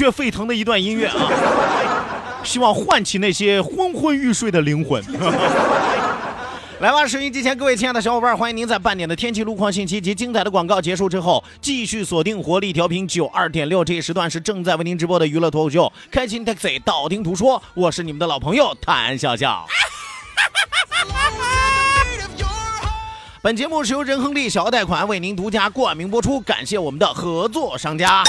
血沸腾的一段音乐啊！希望唤起那些昏昏欲睡的灵魂。来吧，收音机前各位亲爱的小伙伴，欢迎您在半点的天气路况信息及精彩的广告结束之后，继续锁定活力调频九二点六。这一时段是正在为您直播的娱乐脱口秀《开心 Taxi》，道听途说，我是你们的老朋友谭笑笑。本节目是由仁亨利小额贷款为您独家冠名播出，感谢我们的合作商家。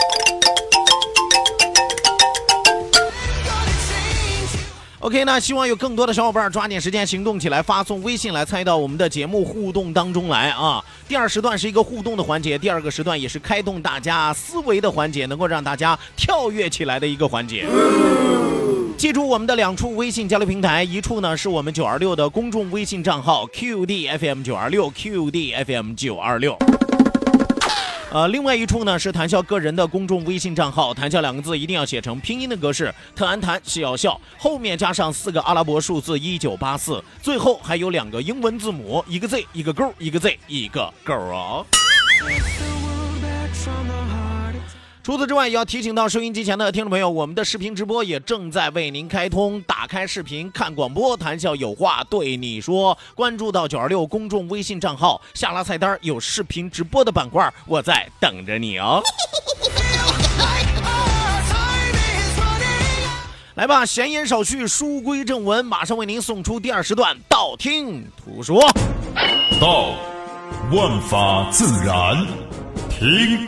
OK，那希望有更多的小伙伴抓紧时间行动起来，发送微信来参与到我们的节目互动当中来啊！第二时段是一个互动的环节，第二个时段也是开动大家思维的环节，能够让大家跳跃起来的一个环节。记住我们的两处微信交流平台，一处呢是我们九二六的公众微信账号 QDFM 九二六 QDFM 九二六。呃，另外一处呢是谈笑个人的公众微信账号，谈笑两个字一定要写成拼音的格式，特安谈笑笑，后面加上四个阿拉伯数字一九八四，最后还有两个英文字母，一个 Z 一个勾，一个 Z 一个勾啊。除此之外，也要提醒到收音机前的听众朋友，我们的视频直播也正在为您开通。打开视频看广播，谈笑有话对你说。关注到九二六公众微信账号，下拉菜单有视频直播的板块，我在等着你哦。来吧，闲言少叙，书归正文，马上为您送出第二时段，道听途说。道，万法自然；听。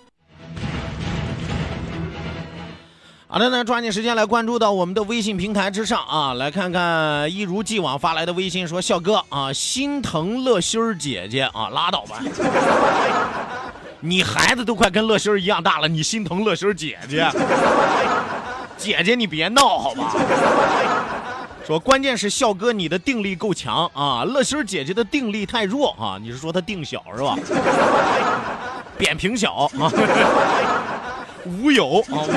好的，那抓紧时间来关注到我们的微信平台之上啊，来看看一如既往发来的微信说：“笑哥啊，心疼乐心儿姐姐啊，拉倒吧，你孩子都快跟乐心儿一样大了，你心疼乐心儿姐姐？姐姐你别闹好吧？说关键是笑哥你的定力够强啊，乐心儿姐姐的定力太弱啊，你是说她定小是吧？扁平小啊，无有啊。”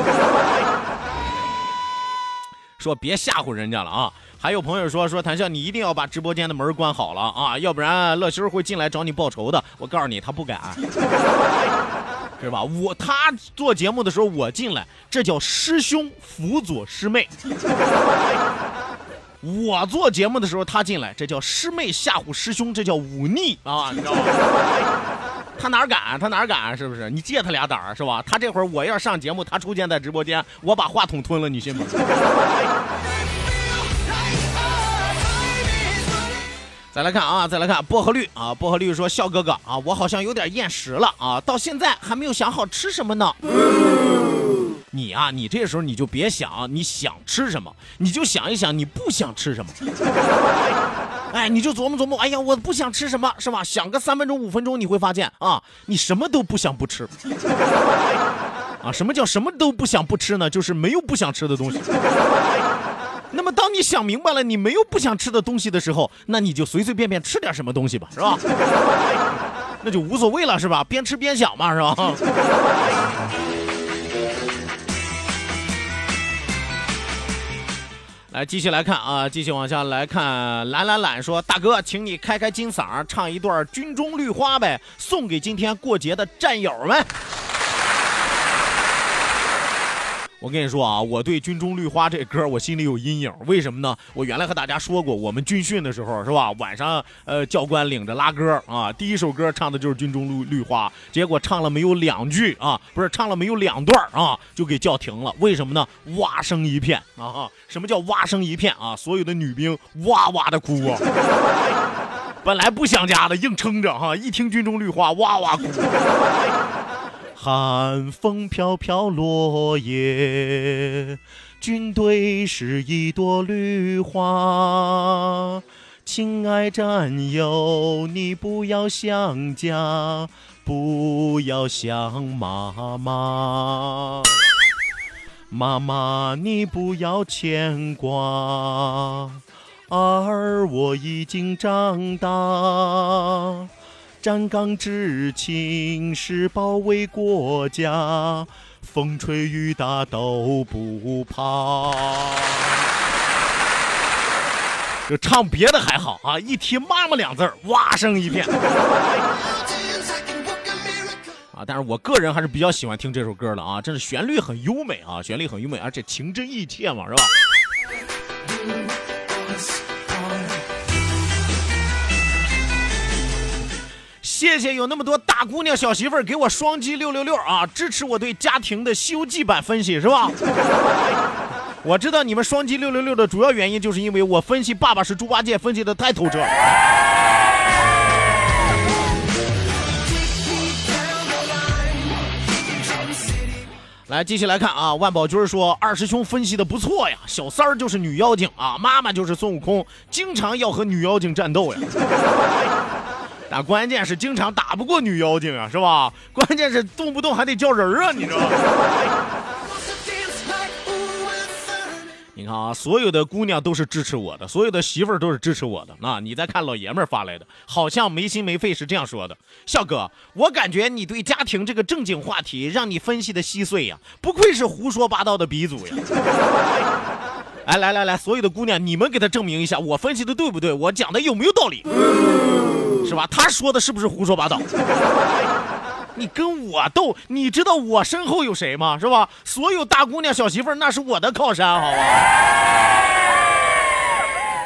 说别吓唬人家了啊！还有朋友说说谭笑，你一定要把直播间的门关好了啊，要不然乐心会进来找你报仇的。我告诉你，他不敢，是吧？我他做节目的时候我进来，这叫师兄辅佐师妹；我做节目的时候他进来，这叫师妹吓唬师兄，这叫忤逆啊！你知道吗？他哪敢？他哪敢？是不是？你借他俩胆儿是吧？他这会儿我要上节目，他出现在直播间，我把话筒吞了，你信吗？再来看啊，再来看薄荷绿啊，薄荷绿说：“笑哥哥啊，我好像有点厌食了啊，到现在还没有想好吃什么呢。”你啊，你这时候你就别想你想吃什么，你就想一想你不想吃什么。哎，你就琢磨琢磨，哎呀，我不想吃什么是吧？想个三分钟五分钟，你会发现啊，你什么都不想不吃。啊，什么叫什么都不想不吃呢？就是没有不想吃的东西。那么，当你想明白了你没有不想吃的东西的时候，那你就随随便便吃点什么东西吧，是吧？那就无所谓了，是吧？边吃边想嘛，是吧？继续来看啊，继续往下来看。懒懒懒说：“大哥，请你开开金嗓，唱一段《军中绿花》呗，送给今天过节的战友们。”我跟你说啊，我对《军中绿花》这歌我心里有阴影，为什么呢？我原来和大家说过，我们军训的时候是吧？晚上呃，教官领着拉歌啊，第一首歌唱的就是《军中绿绿花》，结果唱了没有两句啊，不是唱了没有两段啊，就给叫停了。为什么呢？哇声一片啊！什么叫哇声一片啊？所有的女兵哇哇的哭啊！本来不想家的，硬撑着哈，一听《军中绿花》哇哇哭。寒风飘飘落叶，军队是一朵绿花。亲爱战友，你不要想家，不要想妈妈。妈妈，你不要牵挂，儿我已经长大。站岗执勤是保卫国家，风吹雨打都不怕。就唱别的还好啊，一提妈妈两字哇声一片。啊，但是我个人还是比较喜欢听这首歌的啊，真是旋律很优美啊，旋律很优美，而且情真意切嘛，是吧？谢谢有那么多大姑娘小媳妇儿给我双击六六六啊，支持我对家庭的《西游记》版分析是吧？我知道你们双击六六六的主要原因就是因为我分析爸爸是猪八戒分析的太透彻。来继续来看啊，万宝军说二师兄分析的不错呀，小三儿就是女妖精啊，妈妈就是孙悟空，经常要和女妖精战斗呀。啊，关键是经常打不过女妖精啊，是吧？关键是动不动还得叫人啊，你知道吗？你看啊，所有的姑娘都是支持我的，所有的媳妇儿都是支持我的。那你再看老爷们儿发来的，好像没心没肺是这样说的：笑哥，我感觉你对家庭这个正经话题让你分析的稀碎呀，不愧是胡说八道的鼻祖呀！哎，来来来，所有的姑娘，你们给他证明一下，我分析的对不对？我讲的有没有道理？是吧？他说的是不是胡说八道？你跟我斗，你知道我身后有谁吗？是吧？所有大姑娘小媳妇儿，那是我的靠山，好吧？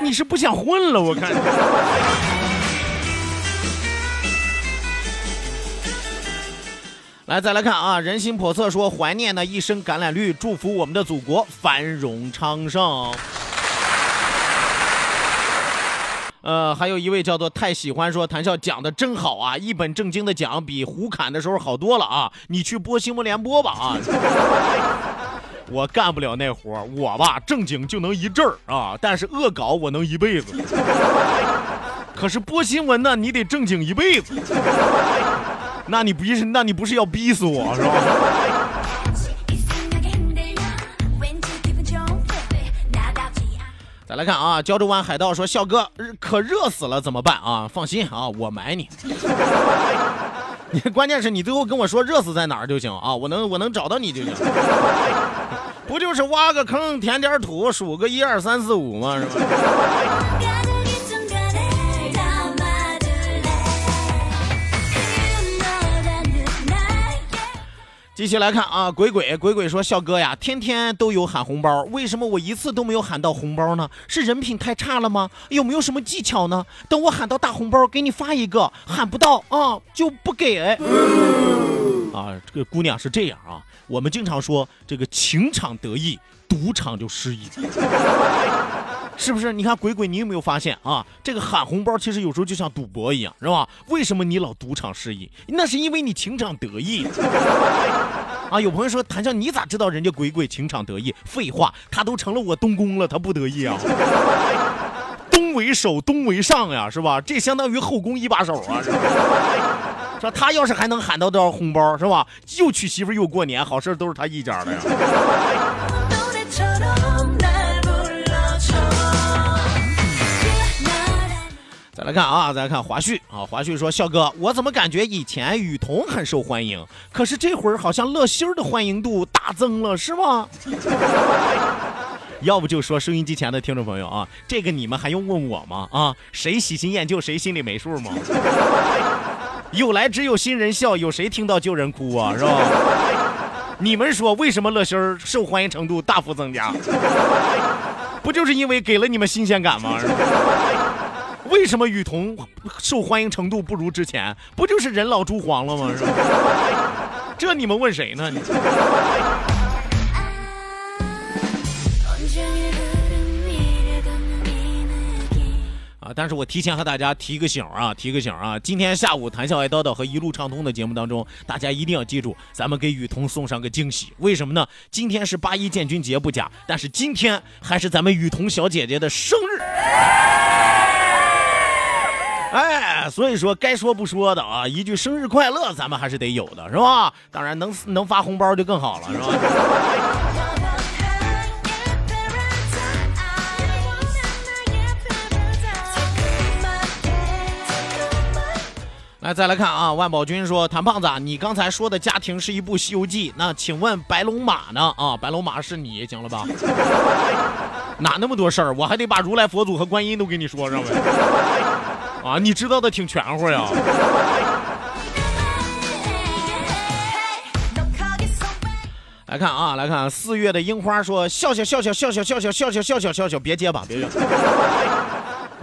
你是不想混了？我看。来，再来看啊，人心叵测说怀念那一身橄榄绿，祝福我们的祖国繁荣昌盛。呃，还有一位叫做太喜欢说谭笑讲的真好啊，一本正经的讲比胡侃的时候好多了啊！你去播新闻联播吧啊！我干不了那活我吧正经就能一阵儿啊，但是恶搞我能一辈子。可是播新闻呢，你得正经一辈子。那你不是那你不是要逼死我是吧？来看啊，胶州湾海盗说：“笑哥，可热死了，怎么办啊？放心啊，我埋你。你关键是你最后跟我说热死在哪儿就行啊，我能我能找到你就行。不就是挖个坑，填点土，数个一二三四五吗？是吧？”继续来看啊，鬼鬼鬼鬼说：“笑哥呀，天天都有喊红包，为什么我一次都没有喊到红包呢？是人品太差了吗？有没有什么技巧呢？等我喊到大红包，给你发一个；喊不到啊，就不给。”啊，这个姑娘是这样啊，我们经常说这个情场得意，赌场就失意。是不是？你看鬼鬼，你有没有发现啊？这个喊红包其实有时候就像赌博一样，是吧？为什么你老赌场失意？那是因为你情场得意 啊！有朋友说谭笑，你咋知道人家鬼鬼情场得意？废话，他都成了我东宫了，他不得意啊？东为首，东为上呀，是吧？这相当于后宫一把手啊！说他要是还能喊到多少红包，是吧？又娶媳妇又过年，好事都是他一家的呀。来看啊，再来看华旭啊，华旭说：“笑哥，我怎么感觉以前雨桐很受欢迎，可是这会儿好像乐心儿的欢迎度大增了，是吗？” 要不就说收音机前的听众朋友啊，这个你们还用问我吗？啊，谁喜新厌旧，谁心里没数吗？有来只有新人笑，有谁听到旧人哭啊？是吧？你们说为什么乐心儿受欢迎程度大幅增加？不就是因为给了你们新鲜感吗？为什么雨桐受欢迎程度不如之前？不就是人老珠黄了吗？是吧？这你们问谁呢？啊！但是我提前和大家提个醒啊，提个醒啊！今天下午谈笑爱叨叨和一路畅通的节目当中，大家一定要记住，咱们给雨桐送上个惊喜。为什么呢？今天是八一建军节不假，但是今天还是咱们雨桐小姐姐的生日。哎，所以说该说不说的啊，一句生日快乐，咱们还是得有的，是吧？当然能能发红包就更好了，是吧？来，再来看啊，万宝军说：“谭胖子，你刚才说的家庭是一部《西游记》，那请问白龙马呢？啊，白龙马是你，行了吧？哪那么多事儿，我还得把如来佛祖和观音都给你说上呗。啊，你知道的挺全乎呀。”来看啊，来看四月的樱花说：“笑笑笑笑笑笑笑笑笑笑笑笑笑笑，别结巴，别，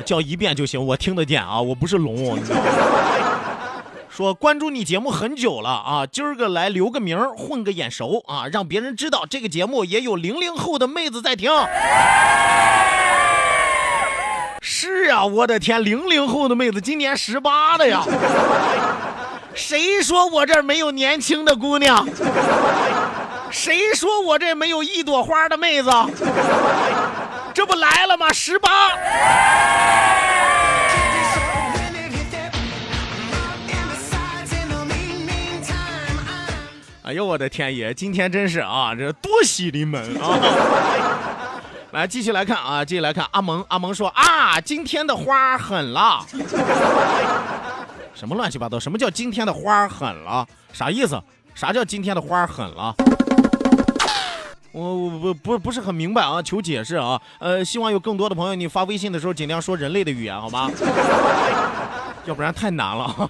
叫一遍就行，我听得见啊，我不是聋，？”说关注你节目很久了啊，今儿个来留个名，混个眼熟啊，让别人知道这个节目也有零零后的妹子在听。是啊，我的天，零零后的妹子今年十八了呀！谁说我这没有年轻的姑娘？谁说我这没有一朵花的妹子？这不来了吗？十八。哎呦我的天爷！今天真是啊，这多喜临门啊！来继续来看啊，继续来看阿蒙。阿蒙说啊，今天的花狠了。什么乱七八糟？什么叫今天的花狠了？啥意思？啥叫今天的花狠了？我我不不不是很明白啊，求解释啊！呃，希望有更多的朋友，你发微信的时候尽量说人类的语言，好吗？要不然太难了。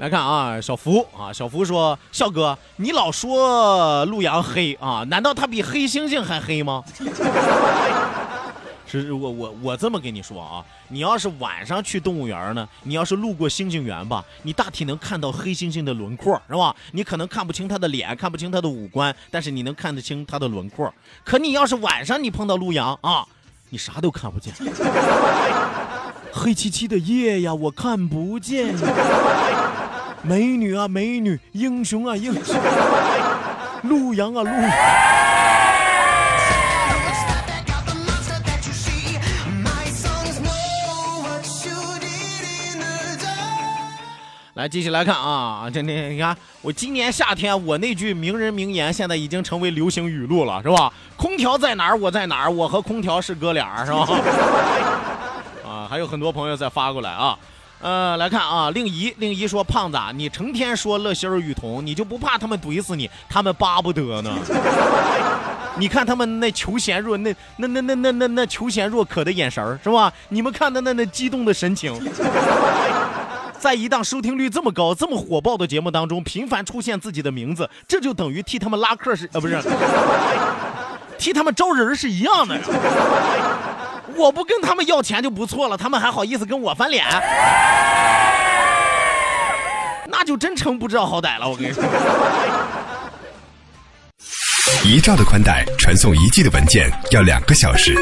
来看啊，小福啊，小福说：“笑哥，你老说陆阳黑啊，难道他比黑猩猩还黑吗？” 是我我我这么跟你说啊，你要是晚上去动物园呢，你要是路过猩猩园吧，你大体能看到黑猩猩的轮廓，是吧？你可能看不清他的脸，看不清他的五官，但是你能看得清他的轮廓。可你要是晚上你碰到陆阳啊，你啥都看不见，黑漆漆的夜呀，我看不见。美女啊，美女，英雄啊，英雄，陆阳啊，陆。来，继续来看啊，这这你看，我今年夏天我那句名人名言，现在已经成为流行语录了，是吧？空调在哪儿，我在哪儿，我和空调是哥俩，是吧？啊，还有很多朋友在发过来啊。呃，来看啊，令仪，令仪说：“胖子，你成天说乐心儿、雨桐，你就不怕他们怼死你？他们巴不得呢。你看他们那求贤若那那那那那那那求贤若渴的眼神是吧？你们看他那那激动的神情，在一档收听率这么高、这么火爆的节目当中，频繁出现自己的名字，这就等于替他们拉客是啊，不是？替他们招人是一样的呀。”我不跟他们要钱就不错了，他们还好意思跟我翻脸，那就真成不知道好歹了。我跟你说，一兆的宽带传送一 G 的文件要两个小时，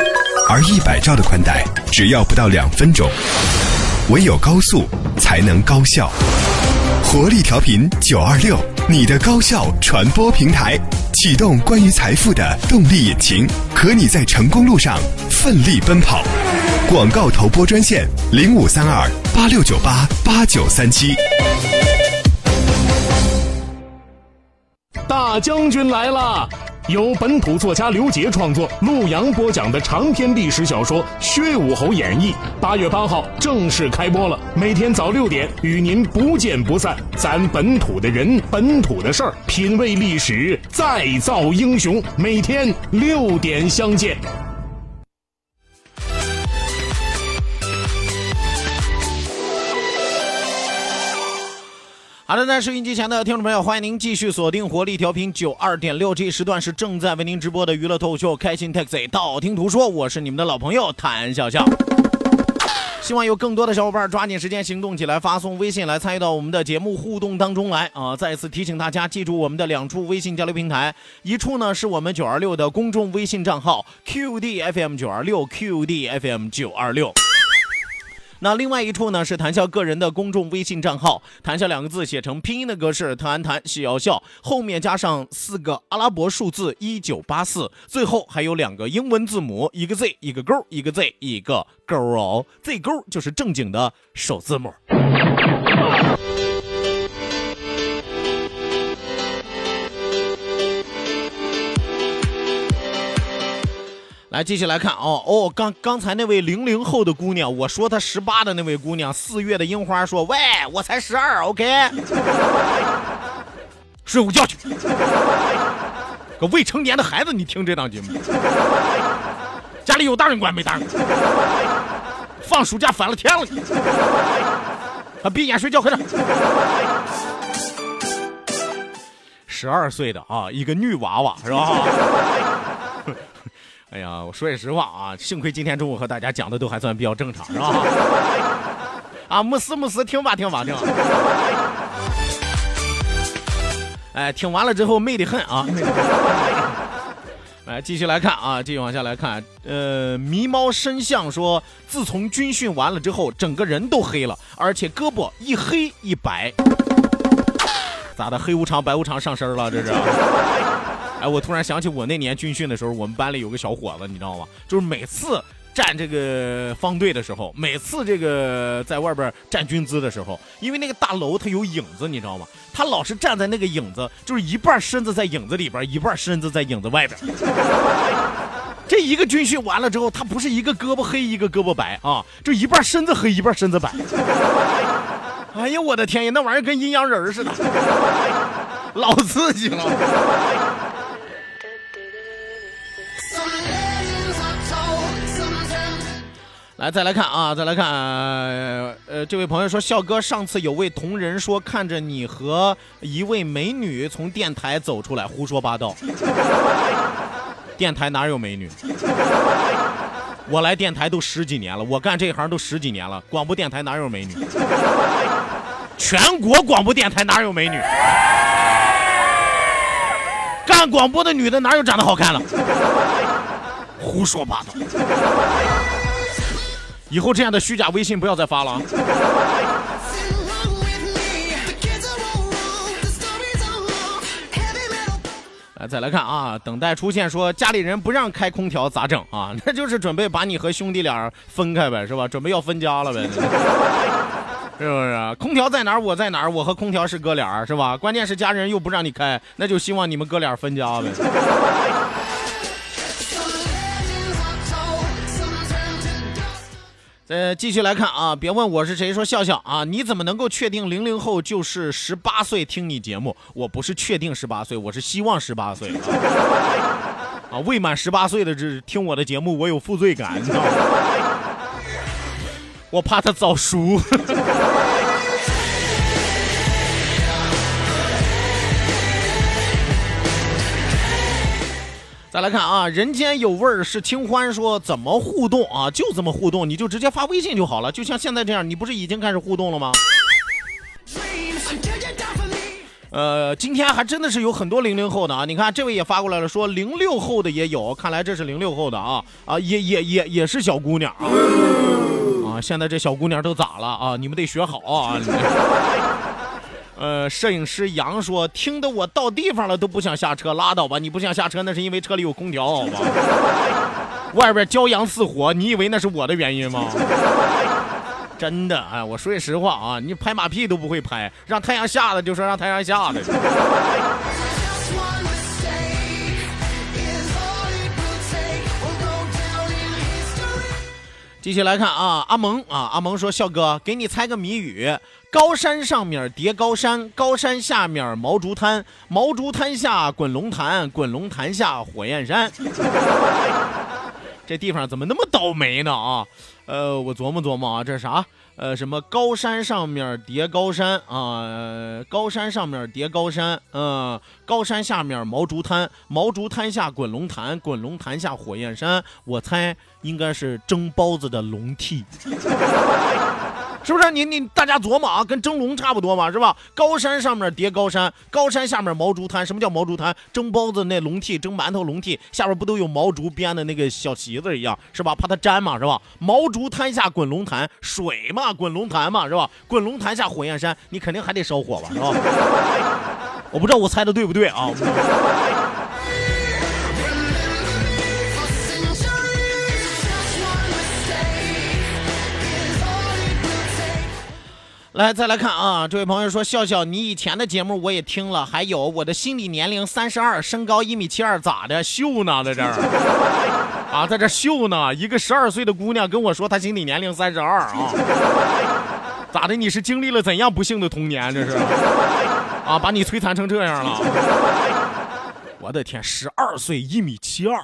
而一百兆的宽带只要不到两分钟。唯有高速才能高效，活力调频九二六，你的高效传播平台，启动关于财富的动力引擎，和你在成功路上奋力奔跑。广告投播专线零五三二八六九八八九三七。大将军来了！由本土作家刘杰创作、陆阳播讲的长篇历史小说《薛武侯演义》，八月八号正式开播了。每天早六点，与您不见不散。咱本土的人，本土的事儿，品味历史，再造英雄。每天六点相见。好的，在收音机前的听众朋友，欢迎您继续锁定活力调频九二点六，这一时段是正在为您直播的娱乐脱口秀《开心 Taxi》，道听途说，我是你们的老朋友谭笑笑。希望有更多的小伙伴抓紧时间行动起来，发送微信来参与到我们的节目互动当中来啊！再次提醒大家，记住我们的两处微信交流平台，一处呢是我们九二六的公众微信账号 QDFM 九二六 QDFM 九二六。那另外一处呢是谈笑个人的公众微信账号，谈笑两个字写成拼音的格式，谈谈笑笑，后面加上四个阿拉伯数字一九八四，最后还有两个英文字母，一个 Z 一个勾，一个 Z 一个勾哦，Z 勾就是正经的首字母。来，继续来看哦哦，刚刚才那位零零后的姑娘，我说她十八的那位姑娘，四月的樱花说：“喂，我才十二，OK，睡午觉去。个未成年的孩子，你听这档节目，家里有大人管没大人？放暑假反了天了，啊，闭眼睡觉，快点。十二岁的啊，一个女娃娃是吧？”哎呀，我说句实话啊，幸亏今天中午和大家讲的都还算比较正常，是吧？啊，慕斯慕斯，听吧听吧听吧。哎，听完了之后美得很啊！来，继续来看啊，继续往下来看。呃，迷猫深相说，自从军训完了之后，整个人都黑了，而且胳膊一黑一白。咋的？黑无常白无常上身了？这是？哎，我突然想起我那年军训的时候，我们班里有个小伙子，你知道吗？就是每次站这个方队的时候，每次这个在外边站军姿的时候，因为那个大楼它有影子，你知道吗？他老是站在那个影子，就是一半身子在影子里边，一半身子在影子外边。这一个军训完了之后，他不是一个胳膊黑一个胳膊白啊，就一半身子黑一半身子白。哎呀，我的天呀，那玩意儿跟阴阳人似的，老刺激了。来，再来看啊，再来看，呃，这位朋友说，笑哥上次有位同仁说看着你和一位美女从电台走出来，胡说八道。电台哪有美女？我来电台都十几年了，我干这行都十几年了，广播电台哪有美女？全国广播电台哪有美女？干广播的女的哪有长得好看的？胡说八道。以后这样的虚假微信不要再发了。来，再来看啊，等待出现说家里人不让开空调咋整啊？那就是准备把你和兄弟俩分开呗，是吧？准备要分家了呗，是不是？空调在哪儿我在哪儿，我和空调是哥俩，是吧？关键是家人又不让你开，那就希望你们哥俩分家呗。呃，继续来看啊，别问我是谁，说笑笑啊，你怎么能够确定零零后就是十八岁听你节目？我不是确定十八岁，我是希望十八岁。啊，未满十八岁的这听我的节目，我有负罪感，你知道吗？我怕他早熟。再来看啊，人间有味儿是清欢说怎么互动啊？就这么互动，你就直接发微信就好了，就像现在这样，你不是已经开始互动了吗？呃，今天还真的是有很多零零后的啊！你看这位也发过来了，说零六后的也有，看来这是零六后的啊啊，也也也也是小姑娘啊啊！现在这小姑娘都咋了啊？你们得学好啊！呃，摄影师杨说：“听得我到地方了都不想下车，拉倒吧！你不想下车，那是因为车里有空调，好吧？”外边骄阳似火，你以为那是我的原因吗？真的，哎，我说句实话啊，你拍马屁都不会拍，让太阳下的就说让太阳下的。继续来看啊，阿蒙啊，阿蒙说：“笑哥，给你猜个谜语：高山上面叠高山，高山下面毛竹滩，毛竹滩下滚龙潭，滚龙潭下火焰山。这地方怎么那么倒霉呢？啊，呃，我琢磨琢磨啊，这是啥？呃，什么高山上面叠高山啊？高山上面叠高山，嗯，高山下面毛竹滩，毛竹滩下滚龙潭，滚龙潭下火焰山。我猜应该是蒸包子的笼屉。”是不是你你大家琢磨啊，跟蒸笼差不多嘛，是吧？高山上面叠高山，高山下面毛竹滩。什么叫毛竹滩？蒸包子那笼屉，蒸馒头笼屉下边不都有毛竹编的那个小席子一样，是吧？怕它粘嘛，是吧？毛竹滩下滚龙潭，水嘛，滚龙潭嘛，是吧？滚龙潭下火焰山，你肯定还得烧火吧，是吧？我不知道我猜的对不对啊？来，再来看啊！这位朋友说：“笑笑，你以前的节目我也听了，还有我的心理年龄三十二，身高一米七二，咋的？秀呢，在这儿 啊，在这秀呢。一个十二岁的姑娘跟我说，她心理年龄三十二啊，咋的？你是经历了怎样不幸的童年？这是 啊，把你摧残成这样了？我的天，十二岁一米七二，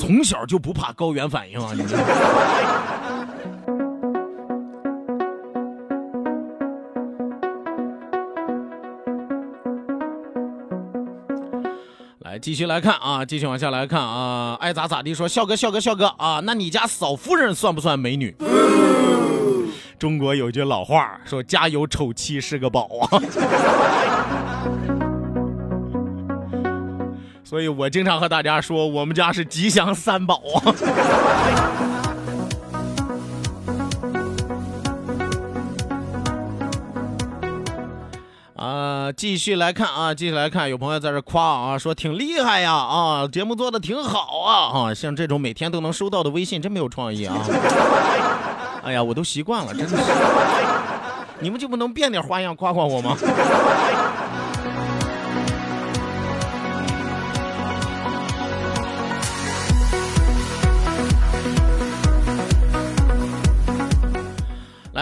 从小就不怕高原反应啊！你。”继续来看啊，继续往下来看啊，爱咋咋地说，笑哥笑哥笑哥啊，那你家嫂夫人算不算美女？中国有句老话说，家有丑妻是个宝啊，所以我经常和大家说，我们家是吉祥三宝啊。继续来看啊，继续来看，有朋友在这夸啊，说挺厉害呀啊，节目做的挺好啊啊，像这种每天都能收到的微信，真没有创意啊！哎呀，我都习惯了，真的是，你们就不能变点花样夸夸我吗？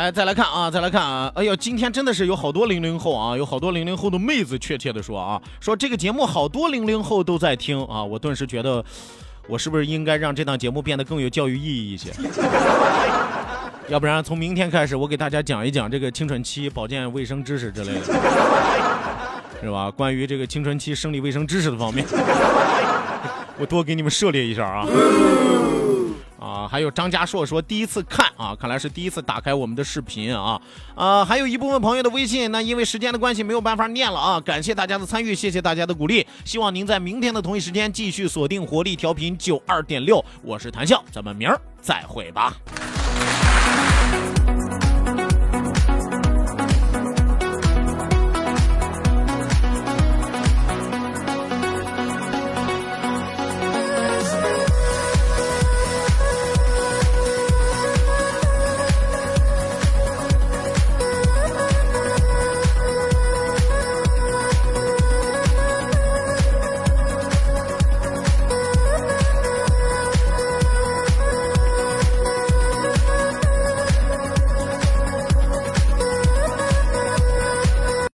来，再来看啊，再来看啊！哎呦，今天真的是有好多零零后啊，有好多零零后的妹子，确切的说啊，说这个节目好多零零后都在听啊，我顿时觉得，我是不是应该让这档节目变得更有教育意义一些？要不然从明天开始，我给大家讲一讲这个青春期保健卫生知识之类的，是吧？关于这个青春期生理卫生知识的方面，我多给你们涉猎一下啊。啊，还有张家硕说第一次看啊，看来是第一次打开我们的视频啊，啊，还有一部分朋友的微信，那因为时间的关系没有办法念了啊，感谢大家的参与，谢谢大家的鼓励，希望您在明天的同一时间继续锁定活力调频九二点六，我是谭笑，咱们明儿再会吧。